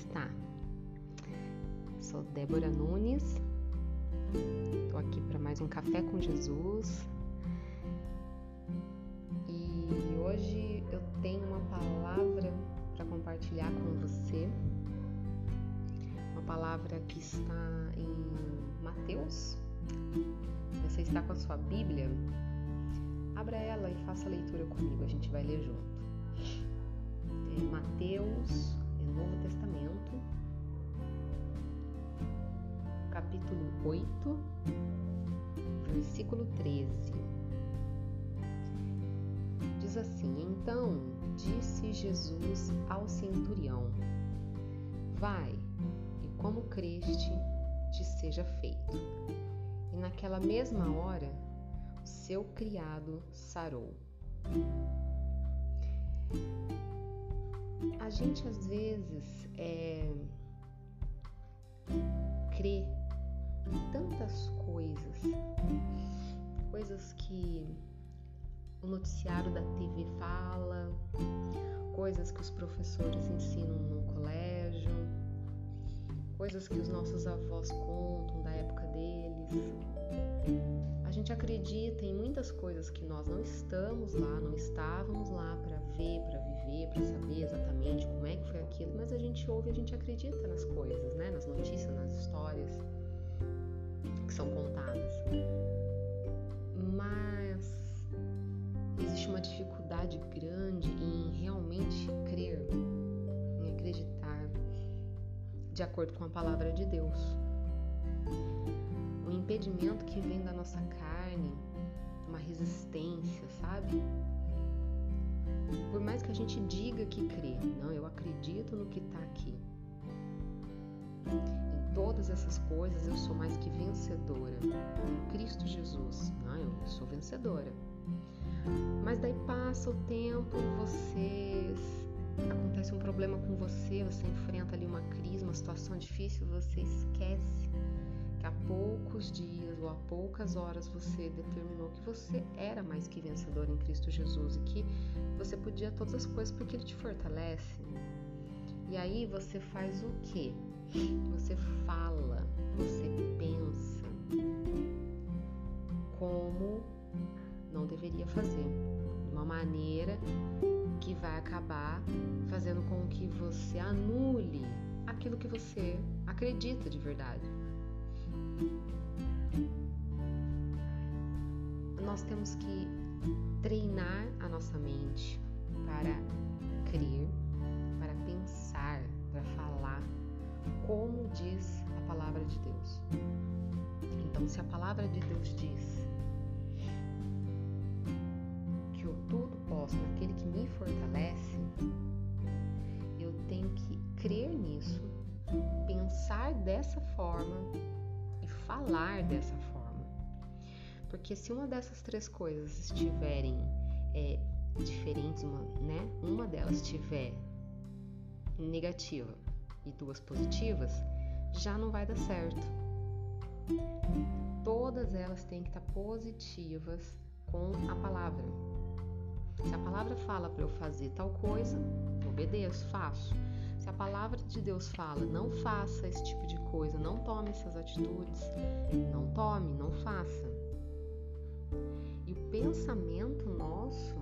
está? Sou Débora Nunes, estou aqui para mais um Café com Jesus e hoje eu tenho uma palavra para compartilhar com você, uma palavra que está em Mateus. Se você está com a sua Bíblia, abra ela e faça a leitura comigo, a gente vai ler junto. É Novo Testamento, capítulo 8, versículo 13. Diz assim: Então disse Jesus ao centurião: Vai, e como creste, te seja feito. E naquela mesma hora, o seu criado sarou a gente às vezes é, crê em tantas coisas, coisas que o noticiário da TV fala, coisas que os professores ensinam no colégio, coisas que os nossos avós contam da época deles. A gente acredita em muitas coisas que nós não estamos lá, não estávamos lá para ver, para para saber exatamente como é que foi aquilo, mas a gente ouve a gente acredita nas coisas, né? Nas notícias, nas histórias que são contadas. Mas existe uma dificuldade grande em realmente crer, em acreditar de acordo com a palavra de Deus. Um impedimento que vem da nossa carne, uma resistência, sabe? Por mais que a gente diga que crê, não, eu acredito no que está aqui. Em todas essas coisas eu sou mais que vencedora. Em Cristo Jesus, não, eu sou vencedora. Mas daí passa o tempo, você acontece um problema com você, você enfrenta ali uma crise, uma situação difícil, você esquece que há poucos dias ou há poucas horas você determinou que você era mais que vencedor em Cristo Jesus e que você podia todas as coisas porque Ele te fortalece. E aí você faz o que? Você fala, você pensa como não deveria fazer, de uma maneira que vai acabar fazendo com que você anule aquilo que você acredita de verdade. Nós temos que treinar a nossa mente para crer, para pensar, para falar como diz a palavra de Deus. Então, se a palavra de Deus diz que eu tudo posso naquele que me fortalece, eu tenho que crer nisso, pensar dessa forma falar dessa forma. Porque se uma dessas três coisas estiverem é, diferentes, uma, né? uma delas estiver negativa e duas positivas, já não vai dar certo. Todas elas têm que estar positivas com a palavra. Se a palavra fala para eu fazer tal coisa, obedeço, faço. Se a palavra de Deus fala, não faça esse tipo de coisa, não tome essas atitudes, não tome, não faça. Pensamento nosso,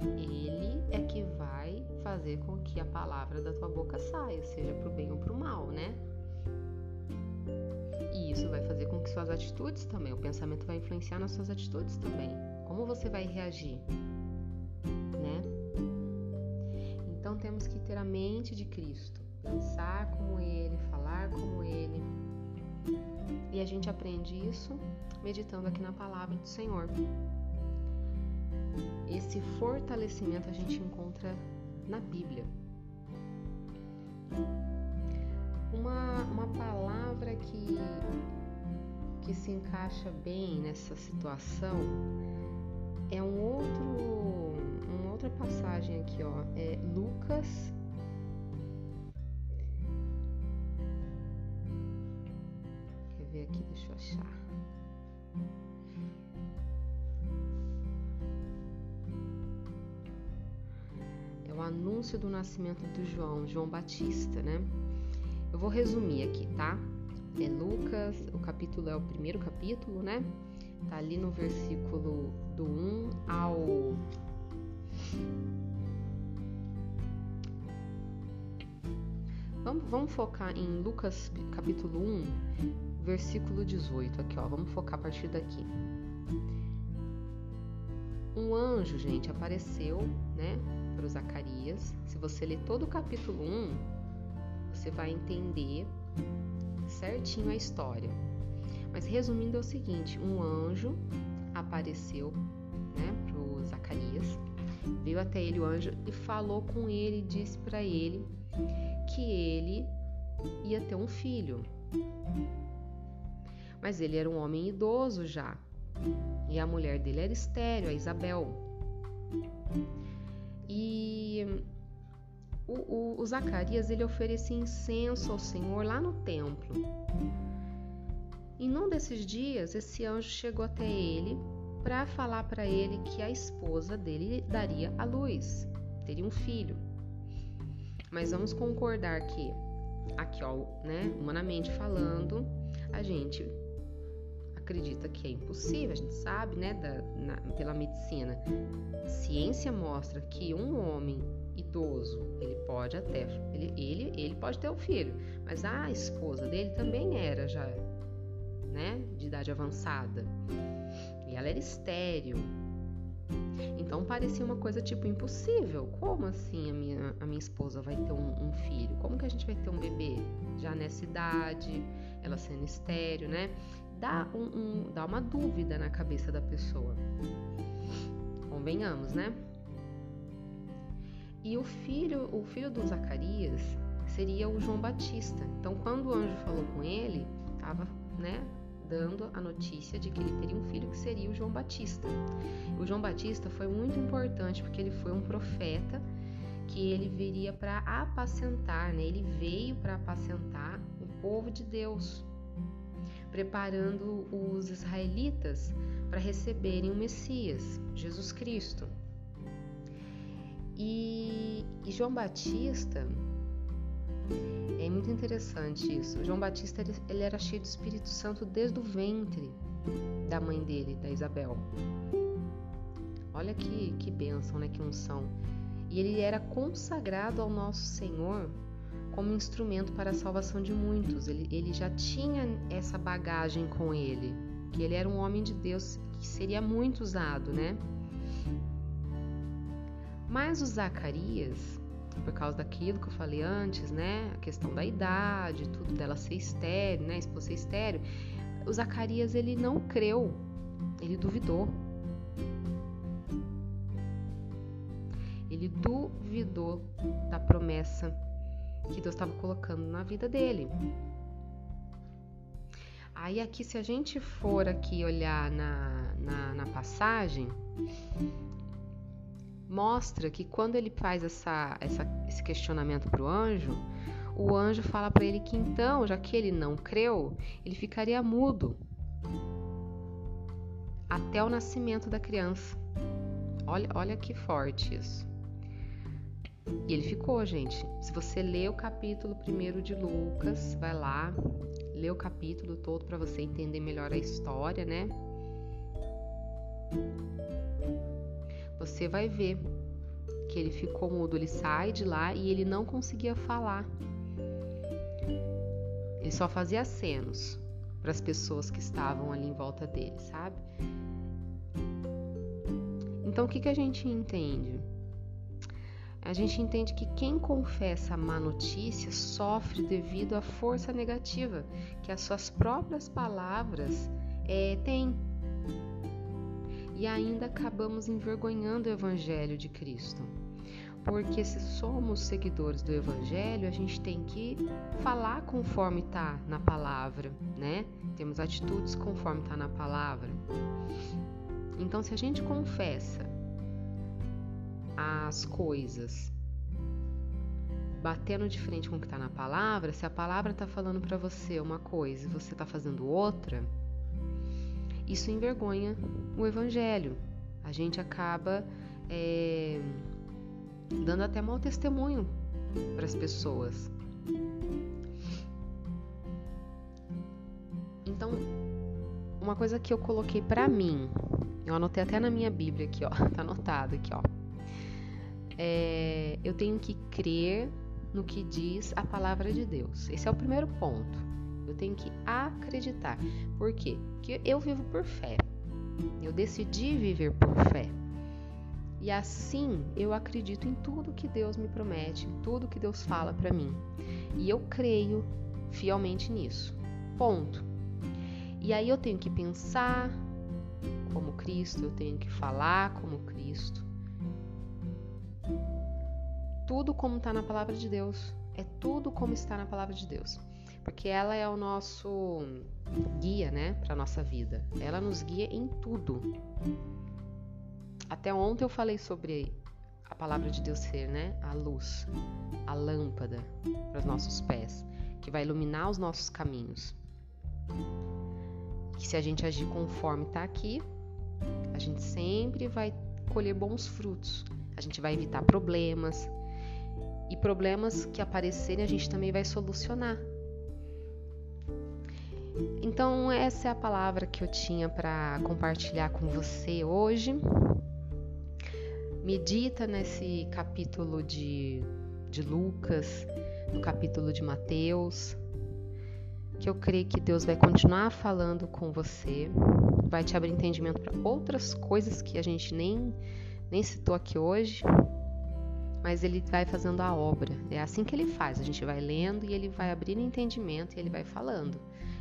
ele é que vai fazer com que a palavra da tua boca saia, seja para o bem ou para o mal, né? E isso vai fazer com que suas atitudes também, o pensamento vai influenciar nas suas atitudes também. Como você vai reagir? temos que ter a mente de Cristo, pensar como Ele, falar como Ele. E a gente aprende isso meditando aqui na palavra do Senhor. Esse fortalecimento a gente encontra na Bíblia. Uma, uma palavra que, que se encaixa bem nessa situação é um outro outra passagem aqui, ó, é Lucas. Eu achar. o anúncio do nascimento do João, João Batista, né? Eu vou resumir aqui, tá? É Lucas, o capítulo é o primeiro capítulo, né? Tá ali no versículo do 1 ao Vamos, vamos focar em Lucas capítulo 1, versículo 18 aqui, ó. Vamos focar a partir daqui. Um anjo, gente, apareceu, né, para o Zacarias. Se você ler todo o capítulo 1, você vai entender certinho a história. Mas resumindo é o seguinte, um anjo apareceu, né, para o Zacarias. Veio até ele o anjo e falou com ele e disse para ele que ele ia ter um filho. Mas ele era um homem idoso já. E a mulher dele era estéreo, a Isabel. E o, o, o Zacarias ele oferecia incenso ao Senhor lá no templo. E num desses dias, esse anjo chegou até ele para falar para ele que a esposa dele daria a luz, teria um filho. Mas vamos concordar que, aqui, ó, né, humanamente falando, a gente acredita que é impossível, a gente sabe, né, da, na, pela medicina. Ciência mostra que um homem idoso, ele pode até, ele, ele, ele pode ter o um filho, mas a esposa dele também era já, né, de idade avançada. E ela era estéril, então parecia uma coisa tipo impossível. Como assim a minha, a minha esposa vai ter um, um, filho? Como que a gente vai ter um bebê já nessa idade, ela sendo estéreo, né? Dá, um, um, dá uma dúvida na cabeça da pessoa. Convenhamos, né? E o filho, o filho do Zacarias seria o João Batista. Então, quando o anjo falou com ele, estava, né, dando a notícia de que ele teria um filho que seria o João Batista. O João Batista foi muito importante porque ele foi um profeta que ele viria para apacentar, né? ele veio para apacentar o povo de Deus, preparando os israelitas para receberem o Messias, Jesus Cristo. E, e João Batista é muito interessante isso. João Batista ele era cheio do Espírito Santo desde o ventre da mãe dele, da Isabel. Olha que, que bênção, né? Que unção. E ele era consagrado ao nosso Senhor como instrumento para a salvação de muitos. Ele, ele já tinha essa bagagem com ele, que ele era um homem de Deus que seria muito usado, né? Mas o Zacarias, por causa daquilo que eu falei antes, né? A questão da idade, tudo dela ser estéreo, né? Esposa ser estéreo. O Zacarias, ele não creu, ele duvidou. Ele duvidou da promessa que Deus estava colocando na vida dele. Aí aqui, se a gente for aqui olhar na, na, na passagem, mostra que quando ele faz essa, essa esse questionamento para o anjo, o anjo fala para ele que então, já que ele não creu, ele ficaria mudo até o nascimento da criança. Olha, olha que forte isso. E ele ficou, gente. Se você lê o capítulo primeiro de Lucas, vai lá, lê o capítulo todo para você entender melhor a história, né? você vai ver que ele ficou mudo, ele sai de lá e ele não conseguia falar. Ele só fazia acenos para as pessoas que estavam ali em volta dele, sabe? Então o que, que a gente entende? A gente entende que quem confessa a má notícia sofre devido à força negativa que as suas próprias palavras é, têm e ainda acabamos envergonhando o Evangelho de Cristo. Porque se somos seguidores do Evangelho, a gente tem que falar conforme está na palavra, né? Temos atitudes conforme está na palavra. Então, se a gente confessa as coisas batendo de frente com o que está na palavra, se a palavra está falando para você uma coisa e você está fazendo outra, isso envergonha o evangelho. A gente acaba é, dando até mau testemunho para as pessoas. Então, uma coisa que eu coloquei para mim, eu anotei até na minha Bíblia aqui, ó, tá anotado aqui, ó. É, eu tenho que crer no que diz a palavra de Deus. Esse é o primeiro ponto. Eu tenho que acreditar. Por quê? Porque eu vivo por fé. Eu decidi viver por fé. E assim eu acredito em tudo que Deus me promete, em tudo que Deus fala para mim. E eu creio fielmente nisso. Ponto. E aí eu tenho que pensar como Cristo, eu tenho que falar como Cristo. Tudo como está na palavra de Deus. É tudo como está na palavra de Deus. Porque ela é o nosso guia, né, para nossa vida. Ela nos guia em tudo. Até ontem eu falei sobre a palavra de Deus ser, né, a luz, a lâmpada para os nossos pés, que vai iluminar os nossos caminhos. Que se a gente agir conforme está aqui, a gente sempre vai colher bons frutos. A gente vai evitar problemas. E problemas que aparecerem, a gente também vai solucionar. Então, essa é a palavra que eu tinha para compartilhar com você hoje. Medita nesse capítulo de, de Lucas, no capítulo de Mateus, que eu creio que Deus vai continuar falando com você, vai te abrir entendimento para outras coisas que a gente nem, nem citou aqui hoje, mas ele vai fazendo a obra. É assim que ele faz. A gente vai lendo e ele vai abrindo entendimento e ele vai falando.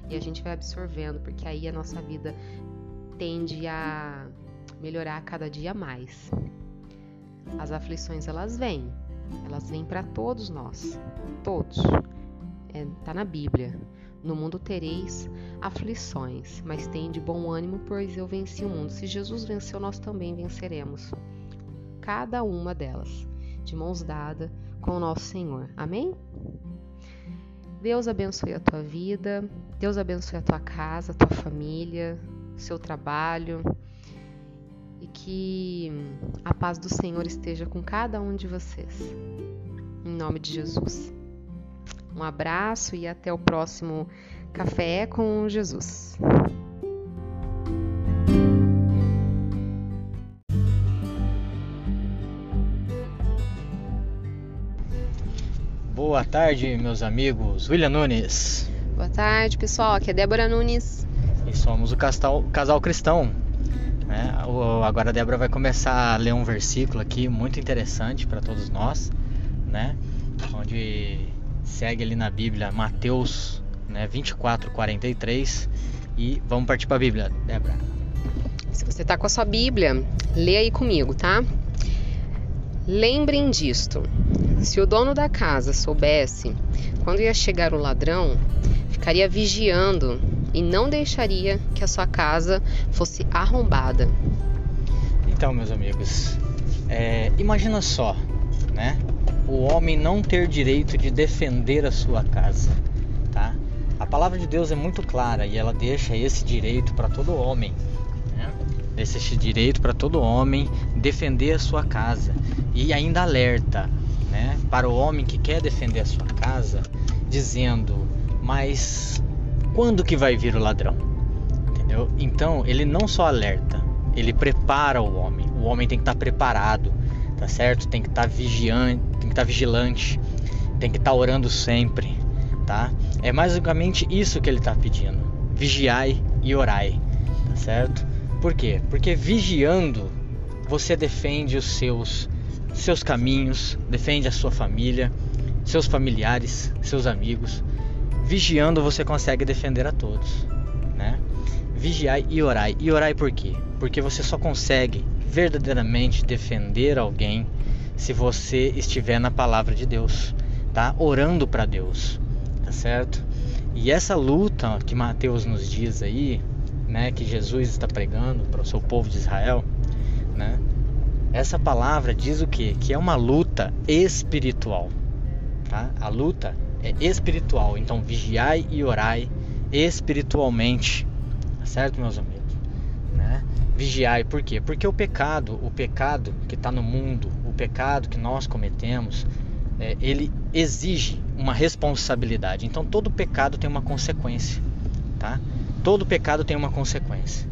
E a gente vai absorvendo, porque aí a nossa vida tende a melhorar cada dia mais. As aflições elas vêm, elas vêm para todos nós, todos. É, tá na Bíblia. No mundo tereis aflições, mas tem de bom ânimo, pois eu venci o mundo. Se Jesus venceu, nós também venceremos. Cada uma delas, de mãos dadas com o nosso Senhor. Amém? Deus abençoe a tua vida, Deus abençoe a tua casa, a tua família, seu trabalho e que a paz do Senhor esteja com cada um de vocês. Em nome de Jesus. Um abraço e até o próximo Café com Jesus. Tarde, meus amigos. William Nunes. Boa tarde, pessoal. Aqui é Débora Nunes. E somos o casal, casal cristão. Né? Agora a Débora vai começar a ler um versículo aqui muito interessante para todos nós, né? Onde segue ali na Bíblia Mateus né, 24, 43 e vamos partir para a Bíblia, Débora. Se você está com a sua Bíblia, lê aí comigo, tá? Lembrem disto: se o dono da casa soubesse quando ia chegar o ladrão, ficaria vigiando e não deixaria que a sua casa fosse arrombada. Então, meus amigos, é, imagina só, né? o homem não ter direito de defender a sua casa, tá? A palavra de Deus é muito clara e ela deixa esse direito para todo homem, né? Deixa esse direito para todo homem defender a sua casa e ainda alerta, né? Para o homem que quer defender a sua casa, dizendo: mas quando que vai vir o ladrão? Entendeu? Então ele não só alerta, ele prepara o homem. O homem tem que estar preparado tá certo? Tem que estar tá vigiante, tem que estar tá vigilante, tem que estar tá orando sempre, tá? É basicamente isso que ele está pedindo: vigiai e orai, tá certo? Por quê? Porque vigiando você defende os seus seus caminhos, defende a sua família, seus familiares, seus amigos. Vigiando você consegue defender a todos, né? Vigiai e orai. E orai por quê? Porque você só consegue verdadeiramente defender alguém se você estiver na palavra de Deus, tá? Orando para Deus, tá certo? E essa luta que Mateus nos diz aí, né, que Jesus está pregando para o seu povo de Israel, né? Essa palavra diz o que? Que é uma luta espiritual, tá? A luta é espiritual, então vigiai e orai espiritualmente, tá certo, meus amigos? né? Vigiai, por quê? Porque o pecado, o pecado que está no mundo, o pecado que nós cometemos, é, ele exige uma responsabilidade. Então todo pecado tem uma consequência, tá? Todo pecado tem uma consequência.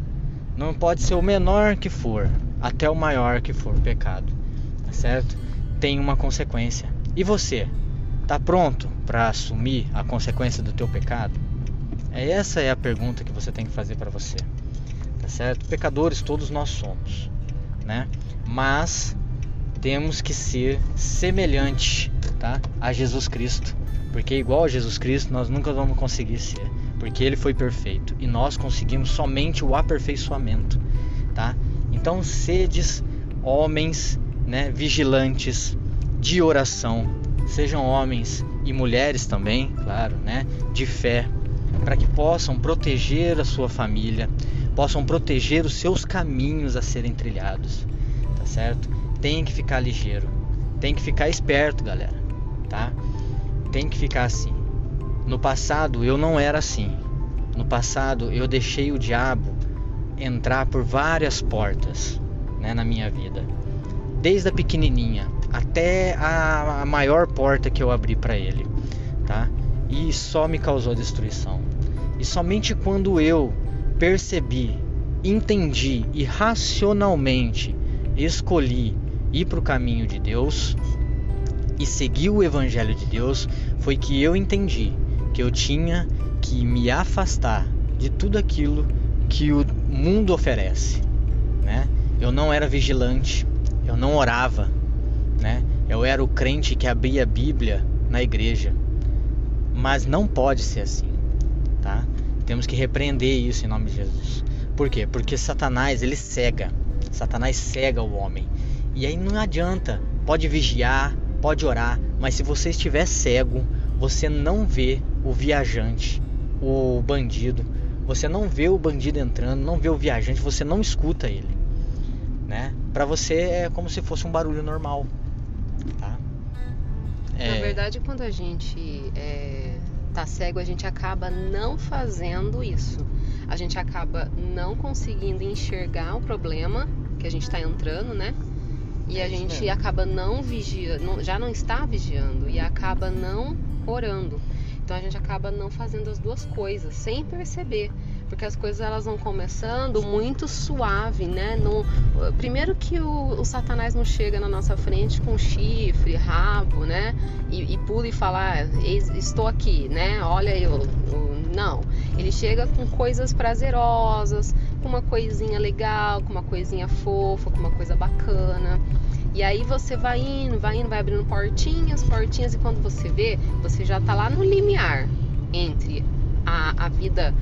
Não pode ser o menor que for, até o maior que for o pecado, tá certo? Tem uma consequência. E você, tá pronto para assumir a consequência do teu pecado? É essa é a pergunta que você tem que fazer para você, tá certo? Pecadores todos nós somos, né? Mas temos que ser semelhante tá? a Jesus Cristo. Porque igual a Jesus Cristo nós nunca vamos conseguir ser, porque ele foi perfeito e nós conseguimos somente o aperfeiçoamento, tá? Então sedes homens, né, vigilantes de oração, sejam homens e mulheres também, claro, né, de fé, para que possam proteger a sua família, possam proteger os seus caminhos a serem trilhados, tá certo? Tem que ficar ligeiro, tem que ficar esperto, galera tá? Tem que ficar assim. No passado eu não era assim. No passado eu deixei o diabo entrar por várias portas né, na minha vida, desde a pequenininha até a, maior porta que eu abri para ele, tá? E só me causou destruição. E somente quando eu percebi, entendi e racionalmente escolhi ir para o caminho de Deus, e seguir o Evangelho de Deus foi que eu entendi que eu tinha que me afastar de tudo aquilo que o mundo oferece, né? Eu não era vigilante, eu não orava, né? Eu era o crente que abria a Bíblia na igreja, mas não pode ser assim, tá? Temos que repreender isso em nome de Jesus. Por quê? Porque Satanás ele cega, Satanás cega o homem e aí não adianta. Pode vigiar, pode orar, mas se você estiver cego, você não vê o viajante, o bandido, você não vê o bandido entrando, não vê o viajante, você não escuta ele, né? Para você é como se fosse um barulho normal, tá? É... Na verdade, quando a gente é, tá cego, a gente acaba não fazendo isso. A gente acaba não conseguindo enxergar o problema que a gente está entrando, né? E a gente acaba não vigiando, já não está vigiando e acaba não orando. Então a gente acaba não fazendo as duas coisas sem perceber, porque as coisas elas vão começando muito suave, né? No, primeiro que o, o, Satanás não chega na nossa frente com chifre, rabo, né? E, e pula e fala, ah, estou aqui, né? Olha eu, eu, não. Ele chega com coisas prazerosas, com uma coisinha legal, com uma coisinha fofa, com uma coisa bacana. E aí você vai indo, vai indo, vai abrindo portinhas, portinhas, e quando você vê, você já tá lá no limiar entre a, a vida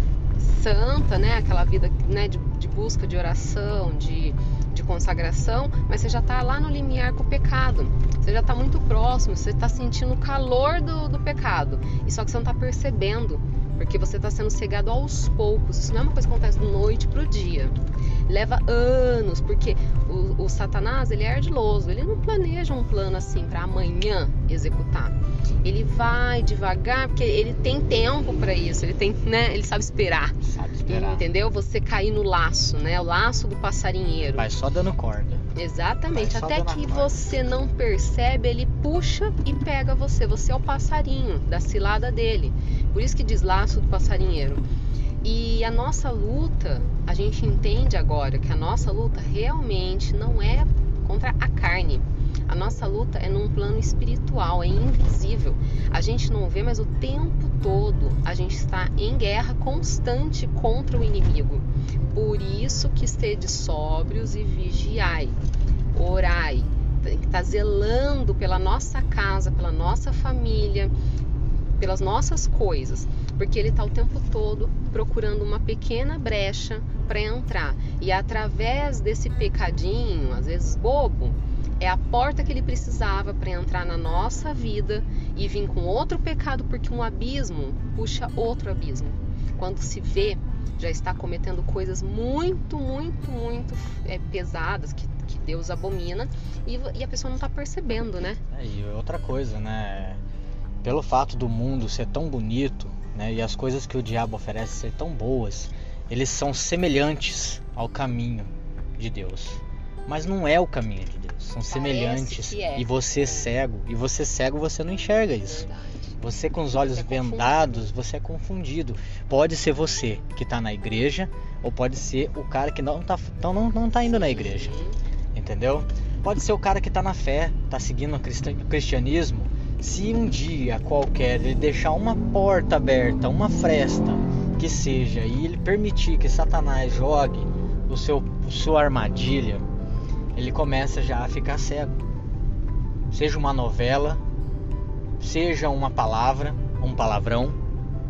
santa, né? Aquela vida né, de, de busca de oração, de, de consagração, mas você já está lá no limiar com o pecado. Você já está muito próximo, você está sentindo o calor do, do pecado. E só que você não está percebendo porque você está sendo cegado aos poucos. Isso não é uma coisa que acontece de noite para o dia. Leva anos, porque o, o, Satanás ele é ardiloso, ele não planeja um plano assim para amanhã executar. Ele vai devagar, porque ele tem tempo para isso, ele tem, né? Ele sabe esperar. Sabe esperar. Entendeu? Você cair no laço, né? O laço do passarinheiro. Vai só dando corda. Exatamente. Até que você não percebe, ele puxa e pega você. Você é o passarinho da cilada dele. Por isso que diz laço do passarinheiro. E a nossa luta, a gente entende agora que a nossa luta realmente não é contra a carne. A nossa luta é num plano espiritual, é invisível. A gente não vê, mas o tempo todo a gente está em guerra constante contra o inimigo. Por isso que estede sóbrios e vigiai, orai, tem que estar zelando pela nossa casa, pela nossa família, pelas nossas coisas, porque ele está o tempo todo procurando uma pequena brecha para entrar e através desse pecadinho, às vezes bobo, é a porta que ele precisava para entrar na nossa vida e vir com outro pecado, porque um abismo puxa outro abismo. Quando se vê, já está cometendo coisas muito, muito, muito é, pesadas que, que Deus abomina e, e a pessoa não está percebendo, né? É, e outra coisa, né? Pelo fato do mundo ser tão bonito, né? E as coisas que o diabo oferece ser tão boas, eles são semelhantes ao caminho de Deus. Mas não é o caminho de Deus, são Parece semelhantes. é. E você é cego, e você cego, você não enxerga isso. Verdade. Você com os olhos Você é vendados, você é confundido. Pode ser você que está na igreja, ou pode ser o cara que não está não, não tá indo na igreja. Entendeu? Pode ser o cara que está na fé, está seguindo o cristianismo. Se um dia qualquer ele deixar uma porta aberta, uma fresta que seja, e ele permitir que Satanás jogue o seu sua armadilha, ele começa já a ficar cego. Seja uma novela, seja uma palavra, um palavrão.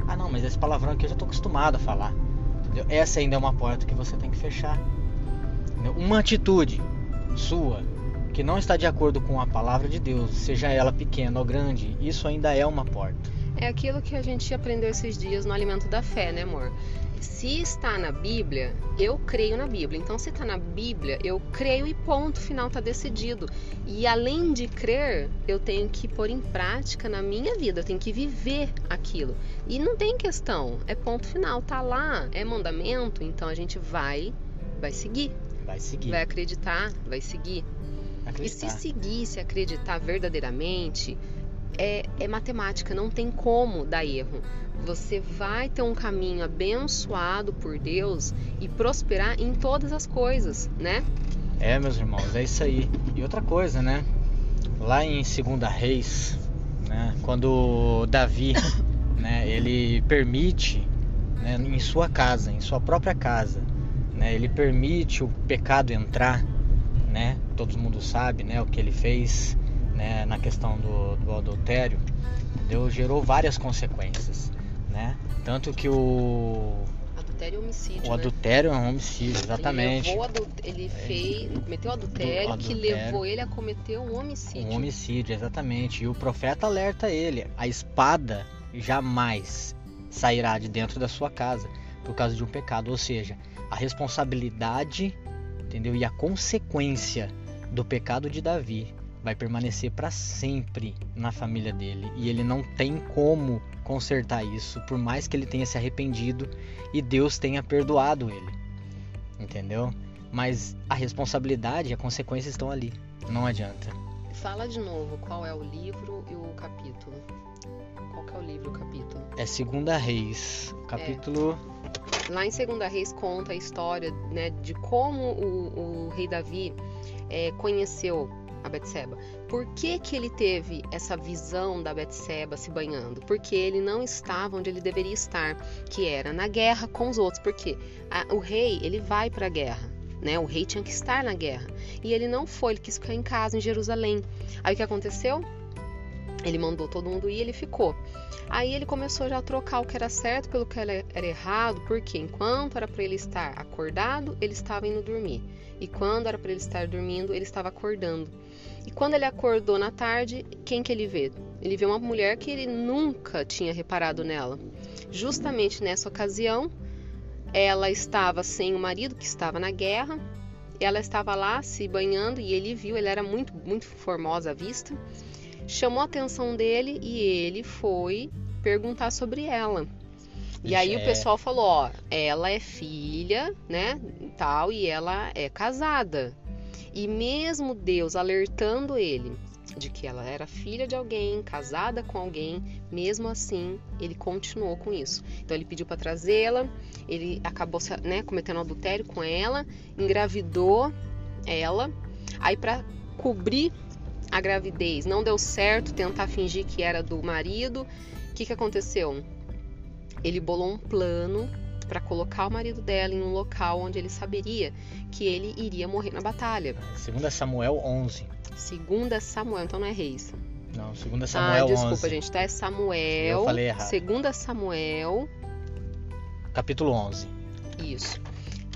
Ah, não, mas esse palavrão aqui eu já estou acostumado a falar. Entendeu? Essa ainda é uma porta que você tem que fechar. Entendeu? Uma atitude sua que não está de acordo com a palavra de Deus, seja ela pequena ou grande, isso ainda é uma porta. É aquilo que a gente aprendeu esses dias no alimento da fé, né, amor? Se está na Bíblia, eu creio na Bíblia. Então, se está na Bíblia, eu creio e ponto final está decidido. E além de crer, eu tenho que pôr em prática na minha vida, eu tenho que viver aquilo. E não tem questão, é ponto final, tá lá, é mandamento, então a gente vai, vai seguir, Vai seguir. vai acreditar, vai seguir. E se acreditar. seguir, se acreditar verdadeiramente, é, é matemática, não tem como dar erro. Você vai ter um caminho abençoado por Deus e prosperar em todas as coisas, né? É, meus irmãos, é isso aí. E outra coisa, né? Lá em 2 Reis, né, quando Davi, né, ele permite, né, em sua casa, em sua própria casa, né, ele permite o pecado entrar, né? Todo mundo sabe, né, o que ele fez, né, na questão do, do adultério, gerou várias consequências, né? Tanto que o, Adultério e homicídio, o né? adultério é um homicídio, exatamente. Ele, levou adul- ele fez, cometeu adultério, Do que adultério. levou ele a cometer um homicídio. Um homicídio, exatamente. E o profeta alerta ele: a espada jamais sairá de dentro da sua casa por causa de um pecado. Ou seja, a responsabilidade, entendeu? E a consequência do pecado de Davi vai permanecer para sempre na família dele. E ele não tem como consertar isso, por mais que ele tenha se arrependido e Deus tenha perdoado ele. Entendeu? Mas a responsabilidade e a consequência estão ali. Não adianta. Fala de novo qual é o livro e o capítulo. Qual que é o livro e o capítulo? É Segunda Reis, capítulo. Lá em Segunda Reis conta a história né, de como o, o rei Davi é, conheceu a Betseba. Por que, que ele teve essa visão da Betseba se banhando? Porque ele não estava onde ele deveria estar, que era na guerra com os outros. Porque o rei ele vai para a guerra. Né? O rei tinha que estar na guerra. E ele não foi, ele quis ficar em casa, em Jerusalém. Aí o que aconteceu? Ele mandou todo mundo ir e ele ficou. Aí ele começou já a trocar o que era certo pelo que era errado, porque enquanto era para ele estar acordado, ele estava indo dormir. E quando era para ele estar dormindo, ele estava acordando. E quando ele acordou na tarde, quem que ele vê? Ele vê uma mulher que ele nunca tinha reparado nela. Justamente nessa ocasião, ela estava sem o marido que estava na guerra. Ela estava lá se banhando e ele viu, ele era muito muito formosa à vista chamou a atenção dele e ele foi perguntar sobre ela. E aí o É. pessoal falou, ó, ela é filha, né, tal, e ela é casada. E mesmo Deus alertando ele de que ela era filha de alguém, casada com alguém, mesmo assim, ele continuou com isso. Então ele pediu para trazê-la, ele acabou né, cometendo adultério com ela, engravidou ela. Aí para cobrir a gravidez não deu certo, tentar fingir que era do marido. O que, que aconteceu? Ele bolou um plano para colocar o marido dela em um local onde ele saberia que ele iria morrer na batalha. Segunda Samuel 11. Segunda Samuel, então não é reis. Não, segunda Ah, Samuel desculpa, 11. gente, tá? É Samuel. Eu falei errado. Segunda Samuel, Capítulo 11. isso.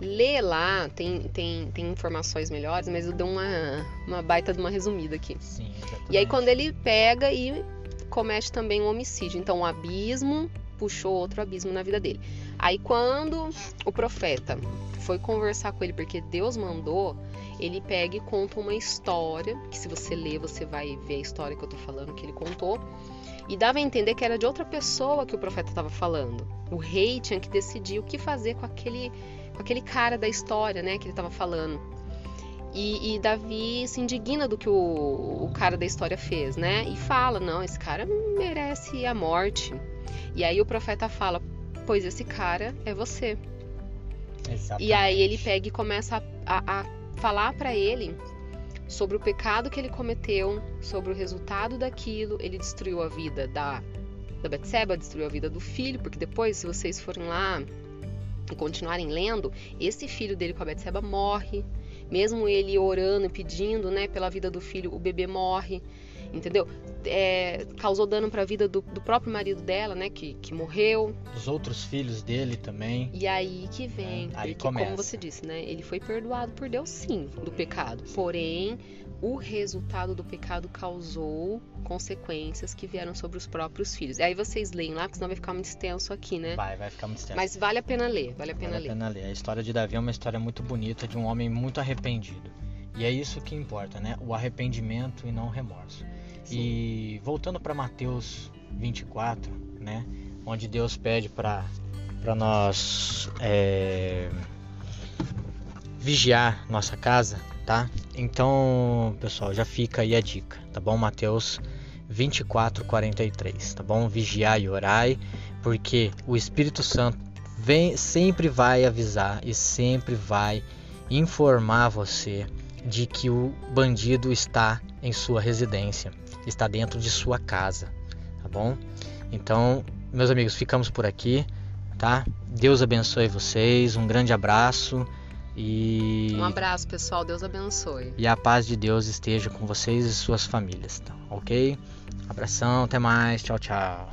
Lê lá, tem, tem, tem informações melhores, mas eu dou uma, uma baita de uma resumida aqui. Sim, E aí quando ele pega e comete também um homicídio. Então um abismo puxou outro abismo na vida dele. Aí quando o profeta foi conversar com ele, porque Deus mandou, ele pega e conta uma história, que se você ler, você vai ver a história que eu tô falando que ele contou. E dava a entender que era de outra pessoa que o profeta estava falando. O rei tinha que decidir o que fazer com aquele, com aquele cara da história, né, que ele estava falando. E, e, Davi se indigna do que o, o, cara da história fez, né? E fala: não, esse cara merece a morte. E aí o profeta fala: pois esse cara é você. Exatamente. E aí ele pega e começa a, a, a falar para ele sobre o pecado que ele cometeu, sobre o resultado daquilo. Ele destruiu a vida da, da Betseba, destruiu a vida do filho, porque depois, se vocês forem lá e continuarem lendo, esse filho dele com a Betseba morre mesmo ele orando e pedindo, né, pela vida do filho, o bebê morre, entendeu? É, causou dano para a vida do, do, próprio marido dela, né, que, que morreu. Dos outros filhos dele também. E aí que vem, é, aí porque começa. como você disse, né, ele foi perdoado por Deus sim do pecado. Porém, o resultado do pecado causou consequências que vieram sobre os próprios filhos. E aí vocês leem lá, porque senão vai ficar muito extenso aqui, né? Vai, vai ficar muito extenso. Mas vale a pena ler, vale a pena vale ler. Vale a pena ler. A história de Davi é uma história muito bonita de um homem muito arrependido. E é isso que importa, né? O arrependimento e não o remorso. Sim. E voltando para Mateus 24, né? Onde Deus pede para para nós é, vigiar nossa casa, tá? Então, pessoal, já fica aí a dica, tá bom? Mateus 24, 43, tá bom? Vigiai e orai, porque o Espírito Santo vem, sempre vai avisar e sempre vai informar você de que o bandido está em sua residência, está dentro de sua casa, tá bom? Então, meus amigos, ficamos por aqui, tá? Deus abençoe vocês, um grande abraço e um abraço, pessoal. Deus abençoe. E a paz de Deus esteja com vocês e suas famílias, tá? ok? Abração, até mais. Tchau, tchau.